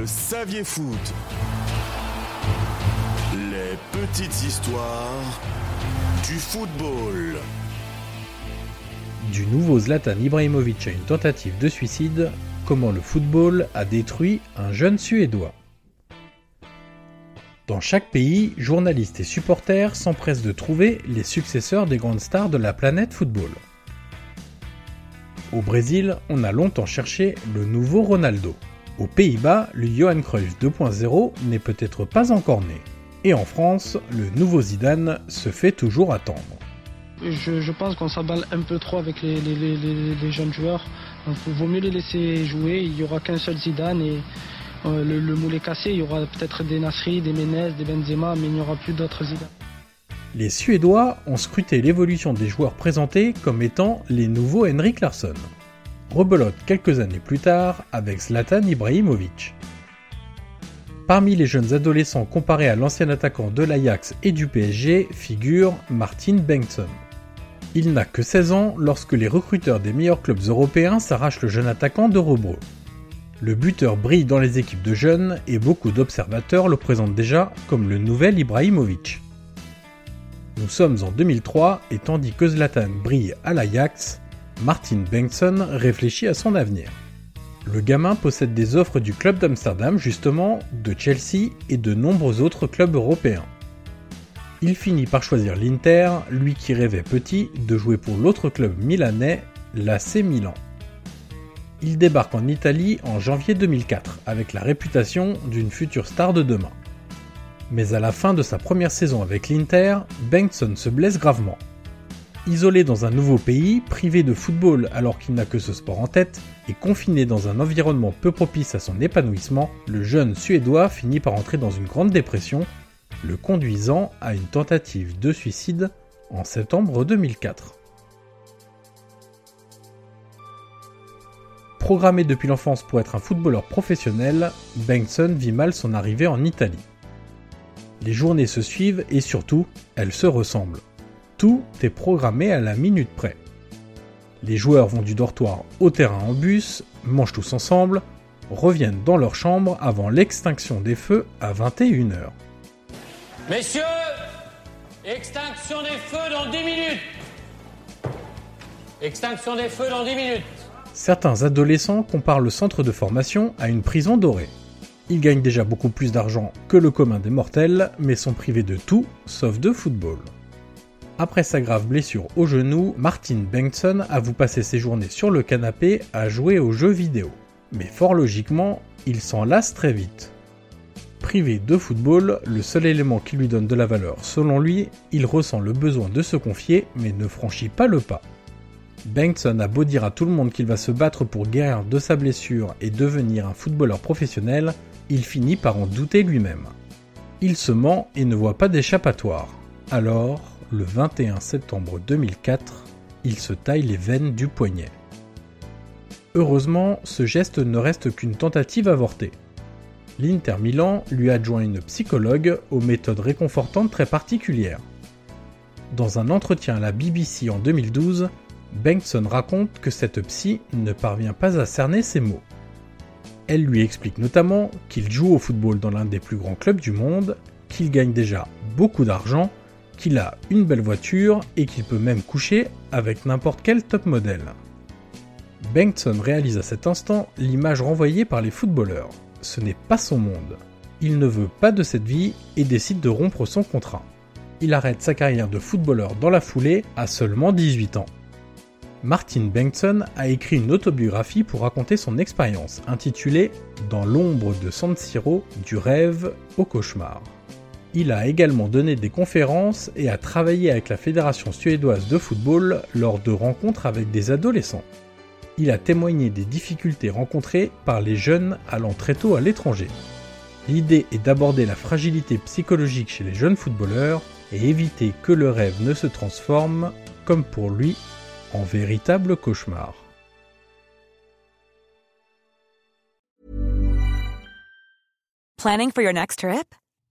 Le Saviez Foot. Les petites histoires du football. Du nouveau Zlatan Ibrahimovic à une tentative de suicide, comment le football a détruit un jeune Suédois? Dans chaque pays, journalistes et supporters s'empressent de trouver les successeurs des grandes stars de la planète football. Au Brésil, on a longtemps cherché le nouveau Ronaldo. Aux Pays-Bas, le Johan Cruyff 2.0 n'est peut-être pas encore né. Et en France, le nouveau Zidane se fait toujours attendre. Je, je pense qu'on s'emballe un peu trop avec les, les- les- les- les jeunes joueurs. Donc, il vaut mieux les laisser jouer. Il n'y aura qu'un seul Zidane et euh, le, le moule est cassé. Il y aura peut-être des Nasri, des Menez, des Benzema, mais il n'y aura plus d'autres Zidane. Les Suédois ont scruté l'évolution des joueurs présentés comme étant les nouveaux Henrik Larsson. Rebelote quelques années plus tard avec Zlatan Ibrahimovic. Parmi les jeunes adolescents comparés à l'ancien attaquant de l'Ajax et du PSG figure Martin Bengtsson. Il n'a que 16 ans lorsque les recruteurs des meilleurs clubs européens s'arrachent le jeune attaquant de Rebro. Le buteur brille dans les équipes de jeunes et beaucoup d'observateurs le présentent déjà comme le nouvel Ibrahimovic. Nous sommes en 2003 et tandis que Zlatan brille à l'Ajax, Martin Bengtsson réfléchit à son avenir. Le gamin possède des offres du club d'Amsterdam justement, de Chelsea et de nombreux autres clubs européens. Il finit par choisir l'Inter, lui qui rêvait petit de jouer pour l'autre club milanais, l'AC Milan. Il débarque en Italie en janvier 2004 avec la réputation d'une future star de demain. Mais à la fin de sa première saison avec l'Inter, Bengtsson se blesse gravement. Isolé dans un nouveau pays, privé de football alors qu'il n'a que ce sport en tête, et confiné dans un environnement peu propice à son épanouissement, le jeune Suédois finit par entrer dans une grande dépression, le conduisant à une tentative de suicide en septembre 2004. Programmé depuis l'enfance pour être un footballeur professionnel, Bengtsson vit mal son arrivée en Italie. Les journées se suivent et surtout, elles se ressemblent. Tout est programmé à la minute près. Les joueurs vont du dortoir au terrain en bus, mangent tous ensemble, reviennent dans leur chambre avant l'extinction des feux à 21h. Messieurs, extinction des feux dans 10 minutes. Extinction des feux dans 10 minutes. Certains adolescents comparent le centre de formation à une prison dorée. Ils gagnent déjà beaucoup plus d'argent que le commun des mortels, mais sont privés de tout sauf de football. Après sa grave blessure au genou, Martin Bengtsson avoue passer ses journées sur le canapé à jouer aux jeux vidéo. Mais fort logiquement, il s'en lasse très vite. Privé de football, le seul élément qui lui donne de la valeur selon lui, il ressent le besoin de se confier mais ne franchit pas le pas. Bengtsson a beau dire à tout le monde qu'il va se battre pour guérir de sa blessure et devenir un footballeur professionnel, il finit par en douter lui-même. Il se ment et ne voit pas d'échappatoire. Alors, le 21 septembre 2004, il se taille les veines du poignet. Heureusement, ce geste ne reste qu'une tentative avortée. L'Inter Milan lui adjoint une psychologue aux méthodes réconfortantes très particulières. Dans un entretien à la BBC en 2012, Bengtsson raconte que cette psy ne parvient pas à cerner ses mots. Elle lui explique notamment qu'il joue au football dans l'un des plus grands clubs du monde, qu'il gagne déjà beaucoup d'argent, qu'il a une belle voiture et qu'il peut même coucher avec n'importe quel top modèle. Bengtsson réalise à cet instant l'image renvoyée par les footballeurs. Ce n'est pas son monde. Il ne veut pas de cette vie et décide de rompre son contrat. Il arrête sa carrière de footballeur dans la foulée à seulement 18 ans. Martin Bengtson a écrit une autobiographie pour raconter son expérience, intitulée Dans l'ombre de San Siro, du rêve au cauchemar. Il a également donné des conférences et a travaillé avec la Fédération suédoise de football lors de rencontres avec des adolescents. Il a témoigné des difficultés rencontrées par les jeunes allant très tôt à l'étranger. L'idée est d'aborder la fragilité psychologique chez les jeunes footballeurs et éviter que le rêve ne se transforme, comme pour lui, en véritable cauchemar. Planning for your next trip?